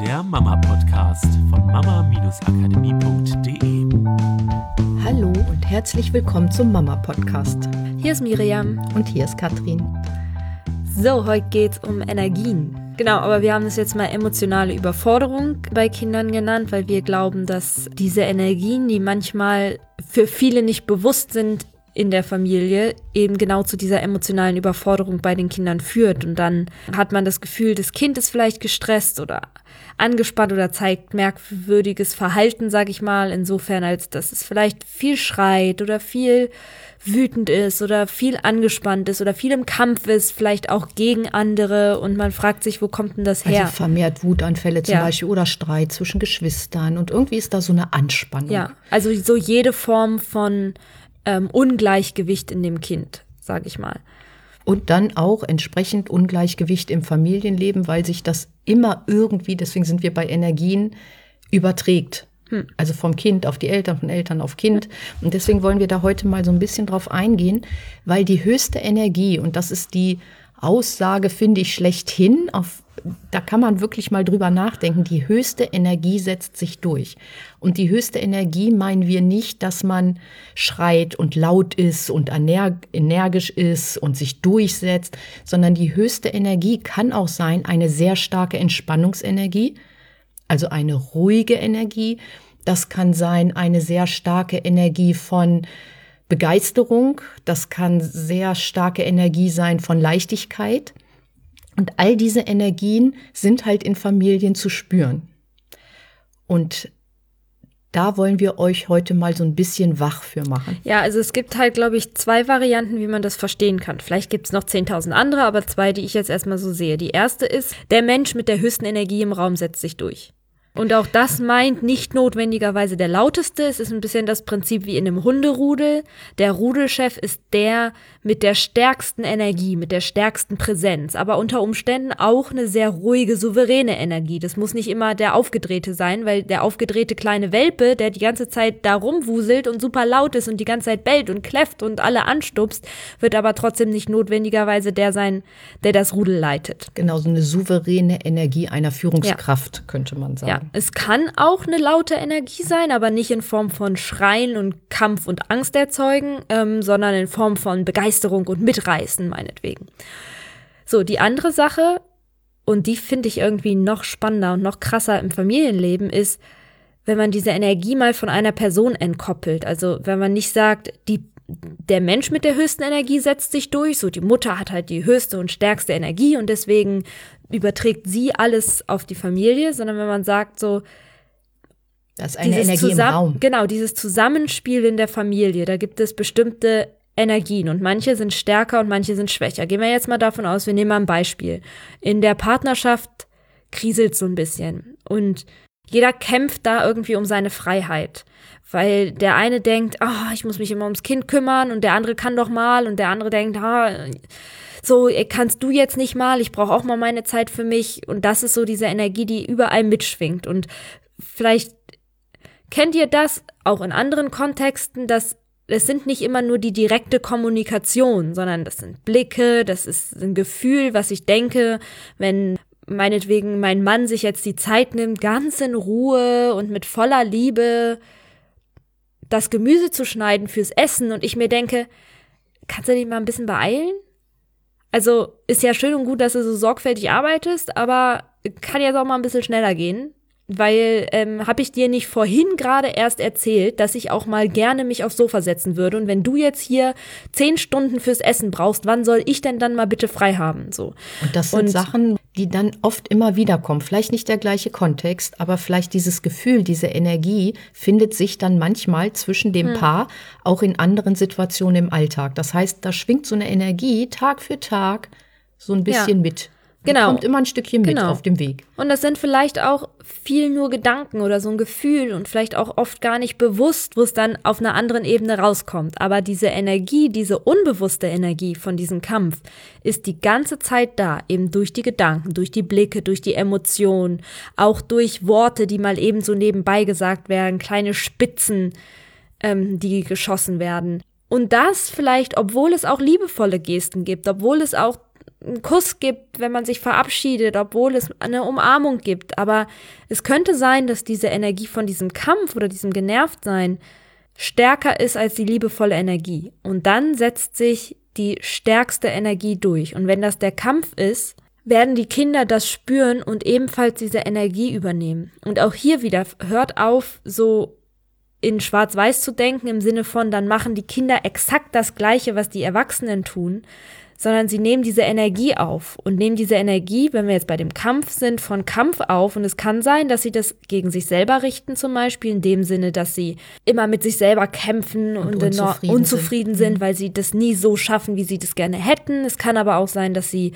der Mama-Podcast von mama-akademie.de. Hallo und herzlich willkommen zum Mama-Podcast. Hier ist Miriam. Und hier ist Katrin. So, heute geht es um Energien. Genau, aber wir haben das jetzt mal emotionale Überforderung bei Kindern genannt, weil wir glauben, dass diese Energien, die manchmal für viele nicht bewusst sind, in der Familie eben genau zu dieser emotionalen Überforderung bei den Kindern führt. Und dann hat man das Gefühl, das Kind ist vielleicht gestresst oder angespannt oder zeigt merkwürdiges Verhalten, sag ich mal, insofern als dass es vielleicht viel schreit oder viel wütend ist oder viel angespannt ist oder viel im Kampf ist, vielleicht auch gegen andere und man fragt sich, wo kommt denn das her? Also vermehrt Wutanfälle zum ja. Beispiel oder Streit zwischen Geschwistern und irgendwie ist da so eine Anspannung. Ja, also so jede Form von ähm, Ungleichgewicht in dem Kind, sage ich mal. Und dann auch entsprechend Ungleichgewicht im Familienleben, weil sich das immer irgendwie, deswegen sind wir bei Energien, überträgt. Hm. Also vom Kind auf die Eltern, von Eltern auf Kind. Und deswegen wollen wir da heute mal so ein bisschen drauf eingehen, weil die höchste Energie, und das ist die Aussage, finde ich, schlechthin, auf da kann man wirklich mal drüber nachdenken. Die höchste Energie setzt sich durch. Und die höchste Energie meinen wir nicht, dass man schreit und laut ist und energisch ist und sich durchsetzt, sondern die höchste Energie kann auch sein eine sehr starke Entspannungsenergie, also eine ruhige Energie. Das kann sein eine sehr starke Energie von Begeisterung. Das kann sehr starke Energie sein von Leichtigkeit. Und all diese Energien sind halt in Familien zu spüren. Und da wollen wir euch heute mal so ein bisschen wach für machen. Ja, also es gibt halt, glaube ich, zwei Varianten, wie man das verstehen kann. Vielleicht gibt es noch 10.000 andere, aber zwei, die ich jetzt erstmal so sehe. Die erste ist, der Mensch mit der höchsten Energie im Raum setzt sich durch. Und auch das meint nicht notwendigerweise der lauteste. Es ist ein bisschen das Prinzip wie in einem Hunderudel. Der Rudelchef ist der mit der stärksten Energie, mit der stärksten Präsenz, aber unter Umständen auch eine sehr ruhige, souveräne Energie. Das muss nicht immer der aufgedrehte sein, weil der aufgedrehte kleine Welpe, der die ganze Zeit da rumwuselt und super laut ist und die ganze Zeit bellt und kläfft und alle anstupst, wird aber trotzdem nicht notwendigerweise der sein, der das Rudel leitet. Genau, so eine souveräne Energie einer Führungskraft, ja. könnte man sagen. Ja, es kann auch eine laute Energie sein, aber nicht in Form von Schreien und Kampf und Angst erzeugen, ähm, sondern in Form von Begeisterung und Mitreißen, meinetwegen. So, die andere Sache, und die finde ich irgendwie noch spannender und noch krasser im Familienleben, ist, wenn man diese Energie mal von einer Person entkoppelt. Also wenn man nicht sagt, die, der Mensch mit der höchsten Energie setzt sich durch, so die Mutter hat halt die höchste und stärkste Energie und deswegen überträgt sie alles auf die Familie, sondern wenn man sagt so, das ist eine Energie im Raum. Genau, dieses Zusammenspiel in der Familie, da gibt es bestimmte Energien und manche sind stärker und manche sind schwächer. Gehen wir jetzt mal davon aus, wir nehmen mal ein Beispiel. In der Partnerschaft kriselt so ein bisschen und jeder kämpft da irgendwie um seine Freiheit, weil der eine denkt, oh, ich muss mich immer ums Kind kümmern und der andere kann doch mal und der andere denkt, ah, so kannst du jetzt nicht mal, ich brauche auch mal meine Zeit für mich. Und das ist so diese Energie, die überall mitschwingt. Und vielleicht kennt ihr das auch in anderen Kontexten, dass es sind nicht immer nur die direkte Kommunikation, sondern das sind Blicke, das ist ein Gefühl, was ich denke, wenn meinetwegen mein Mann sich jetzt die Zeit nimmt, ganz in Ruhe und mit voller Liebe das Gemüse zu schneiden fürs Essen und ich mir denke, kannst du dich mal ein bisschen beeilen? Also ist ja schön und gut, dass du so sorgfältig arbeitest, aber kann jetzt auch mal ein bisschen schneller gehen. Weil ähm, habe ich dir nicht vorhin gerade erst erzählt, dass ich auch mal gerne mich aufs Sofa setzen würde. Und wenn du jetzt hier zehn Stunden fürs Essen brauchst, wann soll ich denn dann mal bitte frei haben? So. Und das sind und, Sachen, die dann oft immer wieder kommen. Vielleicht nicht der gleiche Kontext, aber vielleicht dieses Gefühl, diese Energie findet sich dann manchmal zwischen dem hm. Paar auch in anderen Situationen im Alltag. Das heißt, da schwingt so eine Energie Tag für Tag so ein bisschen ja. mit. Genau. Kommt immer ein Stückchen mit genau. auf dem Weg. Und das sind vielleicht auch viel nur Gedanken oder so ein Gefühl und vielleicht auch oft gar nicht bewusst, wo es dann auf einer anderen Ebene rauskommt. Aber diese Energie, diese unbewusste Energie von diesem Kampf ist die ganze Zeit da, eben durch die Gedanken, durch die Blicke, durch die Emotionen, auch durch Worte, die mal eben so nebenbei gesagt werden, kleine Spitzen, ähm, die geschossen werden. Und das vielleicht, obwohl es auch liebevolle Gesten gibt, obwohl es auch einen Kuss gibt, wenn man sich verabschiedet, obwohl es eine Umarmung gibt. Aber es könnte sein, dass diese Energie von diesem Kampf oder diesem Genervtsein stärker ist als die liebevolle Energie. Und dann setzt sich die stärkste Energie durch. Und wenn das der Kampf ist, werden die Kinder das spüren und ebenfalls diese Energie übernehmen. Und auch hier wieder hört auf, so in Schwarz-Weiß zu denken im Sinne von, dann machen die Kinder exakt das Gleiche, was die Erwachsenen tun, sondern sie nehmen diese Energie auf und nehmen diese Energie, wenn wir jetzt bei dem Kampf sind, von Kampf auf. Und es kann sein, dass sie das gegen sich selber richten, zum Beispiel, in dem Sinne, dass sie immer mit sich selber kämpfen und, und unzufrieden, unzufrieden sind, sind mhm. weil sie das nie so schaffen, wie sie das gerne hätten. Es kann aber auch sein, dass sie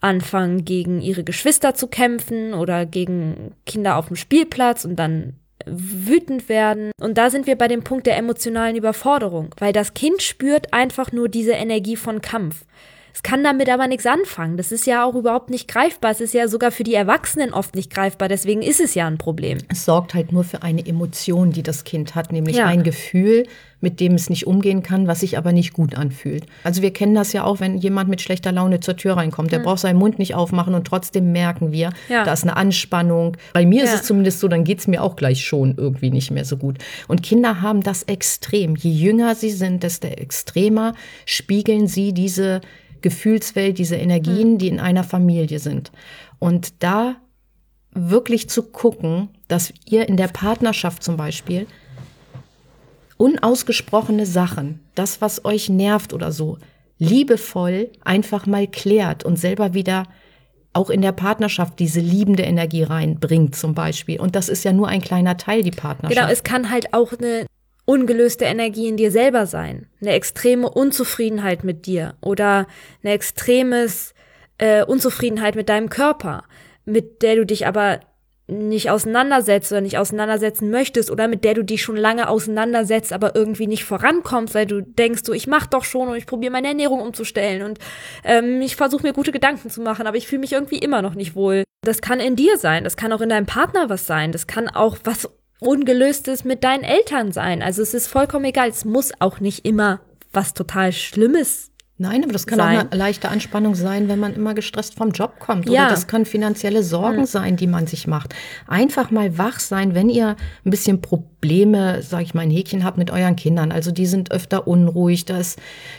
anfangen, gegen ihre Geschwister zu kämpfen oder gegen Kinder auf dem Spielplatz und dann wütend werden. Und da sind wir bei dem Punkt der emotionalen Überforderung, weil das Kind spürt einfach nur diese Energie von Kampf. Es kann damit aber nichts anfangen. Das ist ja auch überhaupt nicht greifbar. Es ist ja sogar für die Erwachsenen oft nicht greifbar. Deswegen ist es ja ein Problem. Es sorgt halt nur für eine Emotion, die das Kind hat, nämlich ja. ein Gefühl, mit dem es nicht umgehen kann, was sich aber nicht gut anfühlt. Also wir kennen das ja auch, wenn jemand mit schlechter Laune zur Tür reinkommt. Der mhm. braucht seinen Mund nicht aufmachen und trotzdem merken wir, ja. da ist eine Anspannung. Bei mir ja. ist es zumindest so, dann geht es mir auch gleich schon irgendwie nicht mehr so gut. Und Kinder haben das extrem. Je jünger sie sind, desto extremer spiegeln sie diese Gefühlswelt, diese Energien, mhm. die in einer Familie sind. Und da wirklich zu gucken, dass ihr in der Partnerschaft zum Beispiel unausgesprochene Sachen, das, was euch nervt oder so, liebevoll einfach mal klärt und selber wieder auch in der Partnerschaft diese liebende Energie reinbringt zum Beispiel. Und das ist ja nur ein kleiner Teil, die Partnerschaft. Genau, es kann halt auch eine ungelöste Energie in dir selber sein, eine extreme Unzufriedenheit mit dir oder eine extremes äh, Unzufriedenheit mit deinem Körper, mit der du dich aber nicht auseinandersetzt oder nicht auseinandersetzen möchtest oder mit der du dich schon lange auseinandersetzt, aber irgendwie nicht vorankommst, weil du denkst, so ich mach doch schon und ich probiere meine Ernährung umzustellen und ähm, ich versuche mir gute Gedanken zu machen, aber ich fühle mich irgendwie immer noch nicht wohl. Das kann in dir sein, das kann auch in deinem Partner was sein, das kann auch was Ungelöstes mit deinen Eltern sein. Also es ist vollkommen egal. Es muss auch nicht immer was total Schlimmes Nein, aber das kann sein. auch eine leichte Anspannung sein, wenn man immer gestresst vom Job kommt. Ja. Oder das können finanzielle Sorgen mhm. sein, die man sich macht. Einfach mal wach sein, wenn ihr ein bisschen Probleme, sag ich mal, ein Häkchen habt mit euren Kindern. Also die sind öfter unruhig, das,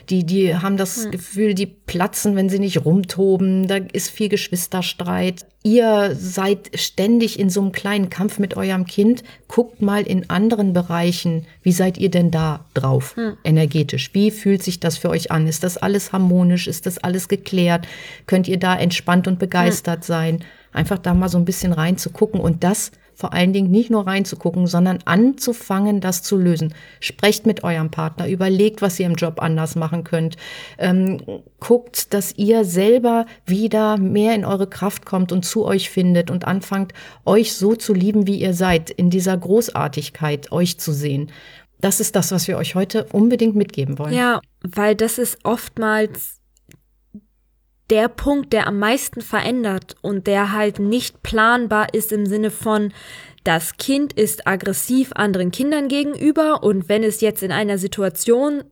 die, die haben das mhm. Gefühl, die platzen, wenn sie nicht rumtoben. Da ist viel Geschwisterstreit ihr seid ständig in so einem kleinen Kampf mit eurem Kind. Guckt mal in anderen Bereichen, wie seid ihr denn da drauf, hm. energetisch? Wie fühlt sich das für euch an? Ist das alles harmonisch? Ist das alles geklärt? Könnt ihr da entspannt und begeistert hm. sein? Einfach da mal so ein bisschen reinzugucken und das vor allen Dingen nicht nur reinzugucken, sondern anzufangen, das zu lösen. Sprecht mit eurem Partner, überlegt, was ihr im Job anders machen könnt. Ähm, guckt, dass ihr selber wieder mehr in eure Kraft kommt und zu euch findet und anfangt, euch so zu lieben, wie ihr seid, in dieser Großartigkeit euch zu sehen. Das ist das, was wir euch heute unbedingt mitgeben wollen. Ja, weil das ist oftmals der Punkt, der am meisten verändert und der halt nicht planbar ist im Sinne von, das Kind ist aggressiv anderen Kindern gegenüber und wenn es jetzt in einer Situation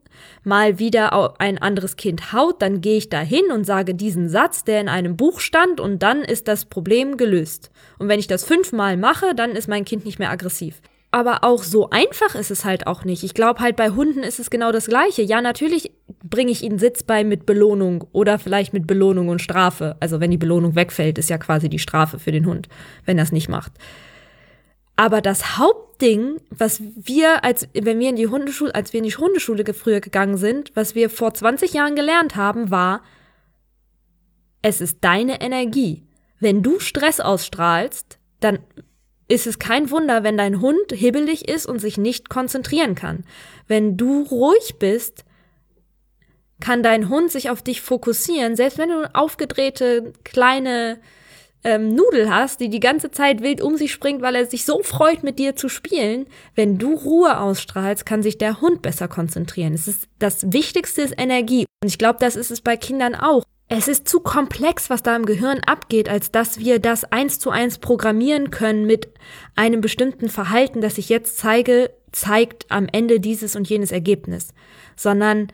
mal wieder ein anderes Kind haut, dann gehe ich dahin und sage diesen Satz, der in einem Buch stand und dann ist das Problem gelöst. Und wenn ich das fünfmal mache, dann ist mein Kind nicht mehr aggressiv. Aber auch so einfach ist es halt auch nicht. Ich glaube halt bei Hunden ist es genau das Gleiche. Ja, natürlich bringe ich ihnen Sitz bei mit Belohnung oder vielleicht mit Belohnung und Strafe. Also wenn die Belohnung wegfällt, ist ja quasi die Strafe für den Hund, wenn er es nicht macht. Aber das Hauptding, was wir, als wenn wir in die Hundeschule, als wir in die Hundeschule früher gegangen sind, was wir vor 20 Jahren gelernt haben, war, es ist deine Energie. Wenn du Stress ausstrahlst, dann ist es kein Wunder, wenn dein Hund hibbelig ist und sich nicht konzentrieren kann. Wenn du ruhig bist, kann dein Hund sich auf dich fokussieren, selbst wenn du aufgedrehte kleine ähm, Nudel hast, die die ganze Zeit wild um sich springt, weil er sich so freut, mit dir zu spielen. Wenn du Ruhe ausstrahlst, kann sich der Hund besser konzentrieren. Es ist das Wichtigste ist Energie. Und ich glaube, das ist es bei Kindern auch. Es ist zu komplex, was da im Gehirn abgeht, als dass wir das eins zu eins programmieren können mit einem bestimmten Verhalten, das ich jetzt zeige, zeigt am Ende dieses und jenes Ergebnis. Sondern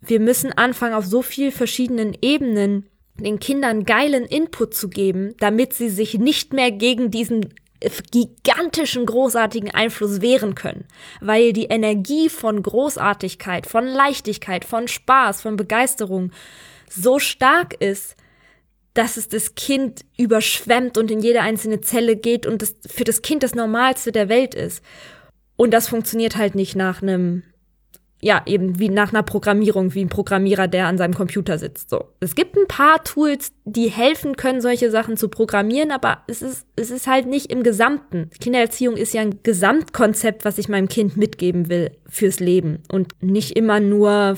wir müssen anfangen, auf so viel verschiedenen Ebenen den Kindern geilen Input zu geben, damit sie sich nicht mehr gegen diesen gigantischen, großartigen Einfluss wehren können, weil die Energie von Großartigkeit, von Leichtigkeit, von Spaß, von Begeisterung so stark ist, dass es das Kind überschwemmt und in jede einzelne Zelle geht und das für das Kind das Normalste der Welt ist. Und das funktioniert halt nicht nach einem ja, eben wie nach einer Programmierung, wie ein Programmierer, der an seinem Computer sitzt. So. Es gibt ein paar Tools, die helfen können, solche Sachen zu programmieren, aber es ist, es ist halt nicht im Gesamten. Kindererziehung ist ja ein Gesamtkonzept, was ich meinem Kind mitgeben will fürs Leben und nicht immer nur,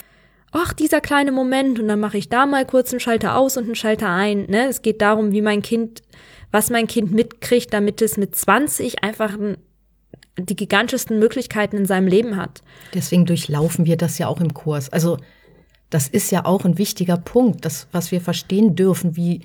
ach, dieser kleine Moment und dann mache ich da mal kurz einen Schalter aus und einen Schalter ein. Ne? Es geht darum, wie mein Kind, was mein Kind mitkriegt, damit es mit 20 einfach ein die gigantischsten Möglichkeiten in seinem Leben hat. Deswegen durchlaufen wir das ja auch im Kurs. Also das ist ja auch ein wichtiger Punkt, das, was wir verstehen dürfen, wie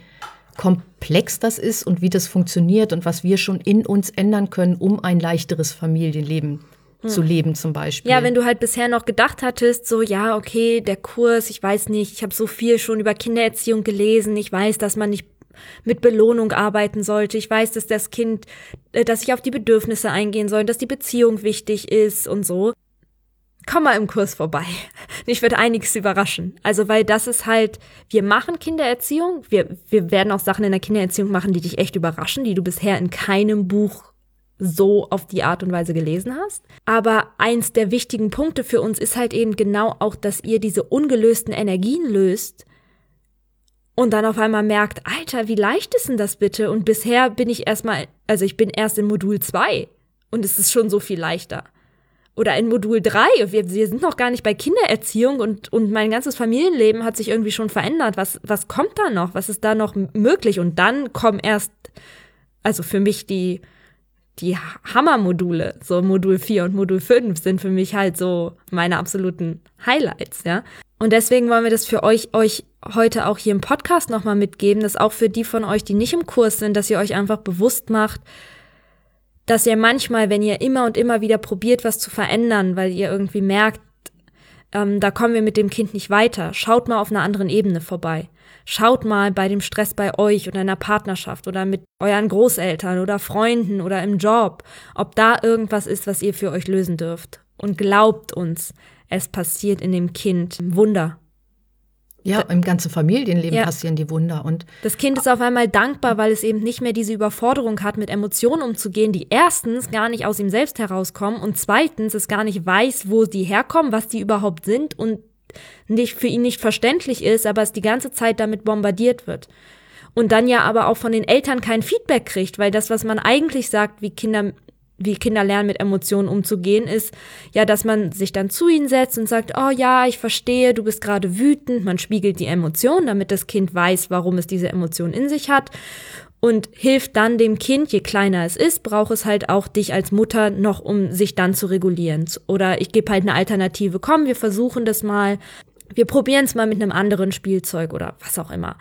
komplex das ist und wie das funktioniert und was wir schon in uns ändern können, um ein leichteres Familienleben hm. zu leben zum Beispiel. Ja, wenn du halt bisher noch gedacht hattest, so ja, okay, der Kurs, ich weiß nicht, ich habe so viel schon über Kindererziehung gelesen, ich weiß, dass man nicht mit Belohnung arbeiten sollte. Ich weiß, dass das Kind, äh, dass ich auf die Bedürfnisse eingehen soll, dass die Beziehung wichtig ist und so. Komm mal im Kurs vorbei. Ich werde einiges überraschen. Also, weil das ist halt, wir machen Kindererziehung. Wir, wir werden auch Sachen in der Kindererziehung machen, die dich echt überraschen, die du bisher in keinem Buch so auf die Art und Weise gelesen hast. Aber eins der wichtigen Punkte für uns ist halt eben genau auch, dass ihr diese ungelösten Energien löst und dann auf einmal merkt, Alter, wie leicht ist denn das bitte? Und bisher bin ich erstmal, also ich bin erst in Modul 2 und es ist schon so viel leichter. Oder in Modul 3, wir, wir sind noch gar nicht bei Kindererziehung und, und mein ganzes Familienleben hat sich irgendwie schon verändert. Was, was kommt da noch? Was ist da noch möglich? Und dann kommen erst, also für mich die, die Hammermodule, so Modul 4 und Modul 5 sind für mich halt so meine absoluten Highlights, ja. Und deswegen wollen wir das für euch, euch heute auch hier im Podcast nochmal mitgeben, dass auch für die von euch, die nicht im Kurs sind, dass ihr euch einfach bewusst macht, dass ihr manchmal, wenn ihr immer und immer wieder probiert, was zu verändern, weil ihr irgendwie merkt, ähm, da kommen wir mit dem Kind nicht weiter, schaut mal auf einer anderen Ebene vorbei. Schaut mal bei dem Stress bei euch oder in einer Partnerschaft oder mit euren Großeltern oder Freunden oder im Job, ob da irgendwas ist, was ihr für euch lösen dürft. Und glaubt uns, es passiert in dem Kind Wunder. Ja, im ganzen Familienleben ja. passieren die Wunder. Und das Kind ist auf einmal dankbar, weil es eben nicht mehr diese Überforderung hat, mit Emotionen umzugehen, die erstens gar nicht aus ihm selbst herauskommen und zweitens es gar nicht weiß, wo die herkommen, was die überhaupt sind und nicht für ihn nicht verständlich ist, aber es die ganze Zeit damit bombardiert wird. Und dann ja aber auch von den Eltern kein Feedback kriegt, weil das, was man eigentlich sagt, wie Kinder wie Kinder lernen, mit Emotionen umzugehen, ist ja, dass man sich dann zu ihnen setzt und sagt, oh ja, ich verstehe, du bist gerade wütend. Man spiegelt die Emotion, damit das Kind weiß, warum es diese Emotion in sich hat. Und hilft dann dem Kind, je kleiner es ist, braucht es halt auch dich als Mutter noch, um sich dann zu regulieren. Oder ich gebe halt eine Alternative. Komm, wir versuchen das mal. Wir probieren es mal mit einem anderen Spielzeug oder was auch immer.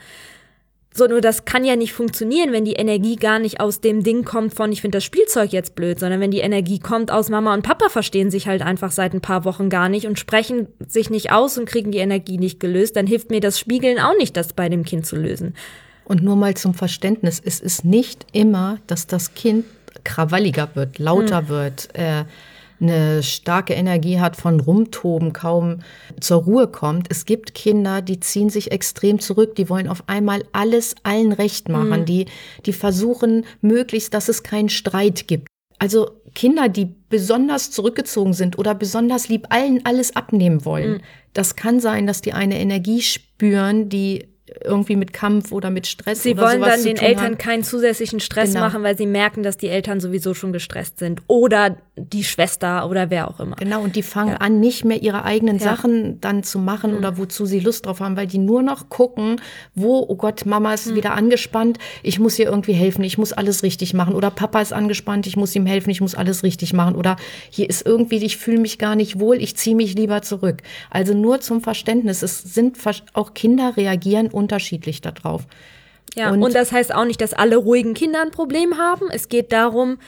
So, nur das kann ja nicht funktionieren, wenn die Energie gar nicht aus dem Ding kommt von, ich finde das Spielzeug jetzt blöd, sondern wenn die Energie kommt aus Mama und Papa verstehen sich halt einfach seit ein paar Wochen gar nicht und sprechen sich nicht aus und kriegen die Energie nicht gelöst, dann hilft mir das Spiegeln auch nicht, das bei dem Kind zu lösen. Und nur mal zum Verständnis, es ist nicht immer, dass das Kind krawalliger wird, lauter hm. wird, äh, eine starke Energie hat, von Rumtoben kaum zur Ruhe kommt. Es gibt Kinder, die ziehen sich extrem zurück, die wollen auf einmal alles allen recht machen, mhm. die, die versuchen möglichst, dass es keinen Streit gibt. Also Kinder, die besonders zurückgezogen sind oder besonders lieb allen alles abnehmen wollen. Mhm. Das kann sein, dass die eine Energie spüren, die irgendwie mit Kampf oder mit Stress sie wollen dann den Eltern haben. keinen zusätzlichen Stress genau. machen, weil sie merken, dass die Eltern sowieso schon gestresst sind oder die Schwester oder wer auch immer. Genau, und die fangen ja. an, nicht mehr ihre eigenen ja. Sachen dann zu machen mhm. oder wozu sie Lust drauf haben, weil die nur noch gucken, wo, oh Gott, Mama ist mhm. wieder angespannt, ich muss ihr irgendwie helfen, ich muss alles richtig machen oder Papa ist angespannt, ich muss ihm helfen, ich muss alles richtig machen oder hier ist irgendwie, ich fühle mich gar nicht wohl, ich ziehe mich lieber zurück. Also nur zum Verständnis, es sind auch Kinder reagieren unterschiedlich darauf. Ja, und, und das heißt auch nicht, dass alle ruhigen Kinder ein Problem haben. Es geht darum,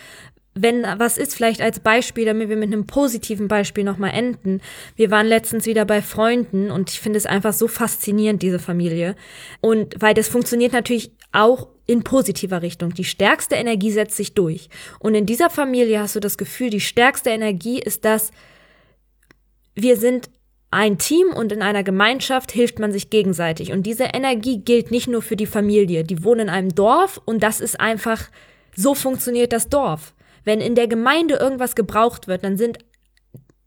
wenn was ist, vielleicht als Beispiel, damit wir mit einem positiven Beispiel nochmal enden. Wir waren letztens wieder bei Freunden und ich finde es einfach so faszinierend, diese Familie. Und weil das funktioniert natürlich auch in positiver Richtung. Die stärkste Energie setzt sich durch. Und in dieser Familie hast du das Gefühl, die stärkste Energie ist das, wir sind ein Team und in einer Gemeinschaft hilft man sich gegenseitig. Und diese Energie gilt nicht nur für die Familie. Die wohnen in einem Dorf und das ist einfach, so funktioniert das Dorf. Wenn in der Gemeinde irgendwas gebraucht wird, dann sind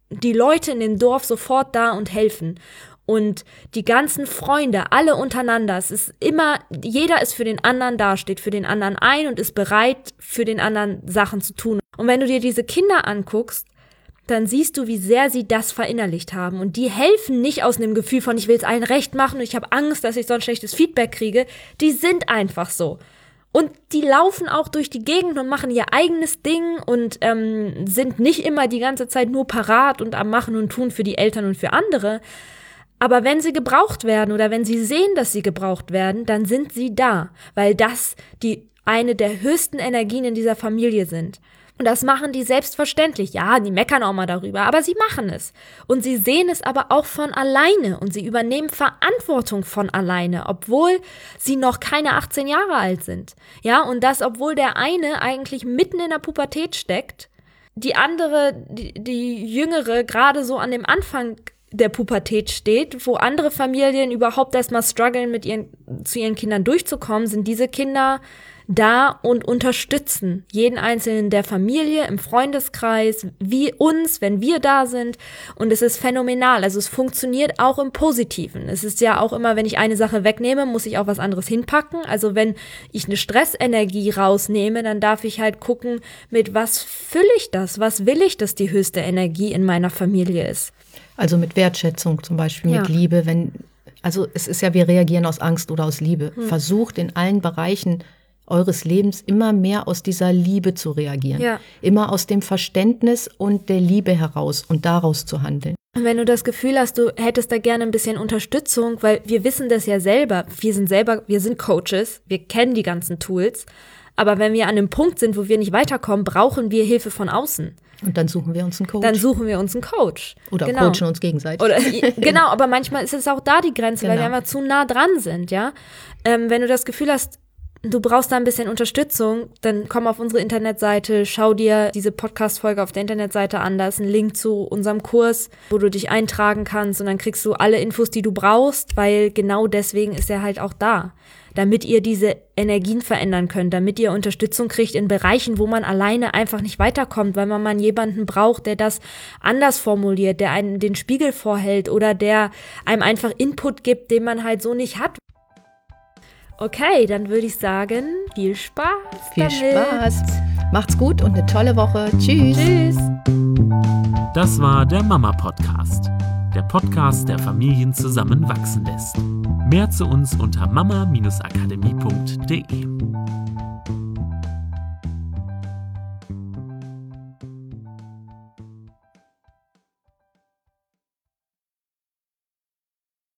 die Leute in dem Dorf sofort da und helfen. Und die ganzen Freunde, alle untereinander, es ist immer, jeder ist für den anderen da, steht für den anderen ein und ist bereit, für den anderen Sachen zu tun. Und wenn du dir diese Kinder anguckst, dann siehst du, wie sehr sie das verinnerlicht haben. Und die helfen nicht aus einem Gefühl von, ich will es allen recht machen und ich habe Angst, dass ich so ein schlechtes Feedback kriege. Die sind einfach so. Und die laufen auch durch die Gegend und machen ihr eigenes Ding und ähm, sind nicht immer die ganze Zeit nur parat und am Machen und Tun für die Eltern und für andere. Aber wenn sie gebraucht werden oder wenn sie sehen, dass sie gebraucht werden, dann sind sie da, weil das die eine der höchsten Energien in dieser Familie sind. Und das machen die selbstverständlich. Ja, die meckern auch mal darüber, aber sie machen es. Und sie sehen es aber auch von alleine und sie übernehmen Verantwortung von alleine, obwohl sie noch keine 18 Jahre alt sind. Ja, und das, obwohl der eine eigentlich mitten in der Pubertät steckt, die andere, die, die jüngere, gerade so an dem Anfang der Pubertät steht, wo andere Familien überhaupt erstmal strugglen, mit ihren, zu ihren Kindern durchzukommen, sind diese Kinder da und unterstützen jeden einzelnen der Familie, im Freundeskreis, wie uns, wenn wir da sind. Und es ist phänomenal. Also es funktioniert auch im Positiven. Es ist ja auch immer, wenn ich eine Sache wegnehme, muss ich auch was anderes hinpacken. Also wenn ich eine Stressenergie rausnehme, dann darf ich halt gucken, mit was fülle ich das? Was will ich, dass die höchste Energie in meiner Familie ist? Also mit Wertschätzung zum Beispiel, ja. mit Liebe, wenn also es ist ja, wir reagieren aus Angst oder aus Liebe. Hm. Versucht in allen Bereichen eures Lebens immer mehr aus dieser Liebe zu reagieren. Ja. Immer aus dem Verständnis und der Liebe heraus und daraus zu handeln. Und wenn du das Gefühl hast, du hättest da gerne ein bisschen Unterstützung, weil wir wissen das ja selber, wir sind selber, wir sind Coaches, wir kennen die ganzen Tools, aber wenn wir an einem Punkt sind, wo wir nicht weiterkommen, brauchen wir Hilfe von außen. Und dann suchen wir uns einen Coach. Dann suchen wir uns einen Coach. Oder genau. coachen uns gegenseitig. Oder, genau, aber manchmal ist es auch da die Grenze, genau. weil wir einfach zu nah dran sind, ja. Ähm, wenn du das Gefühl hast, du brauchst da ein bisschen Unterstützung, dann komm auf unsere Internetseite, schau dir diese Podcast-Folge auf der Internetseite an. Da ist ein Link zu unserem Kurs, wo du dich eintragen kannst und dann kriegst du alle Infos, die du brauchst, weil genau deswegen ist er halt auch da. Damit ihr diese Energien verändern könnt, damit ihr Unterstützung kriegt in Bereichen, wo man alleine einfach nicht weiterkommt, weil man mal jemanden braucht, der das anders formuliert, der einen den Spiegel vorhält oder der einem einfach Input gibt, den man halt so nicht hat. Okay, dann würde ich sagen, viel Spaß. Viel damit. Spaß. Macht's gut und eine tolle Woche. Tschüss. Tschüss. Das war der Mama Podcast. Der Podcast, der Familien zusammenwachsen lässt. Mehr zu uns unter mama-akademie.de.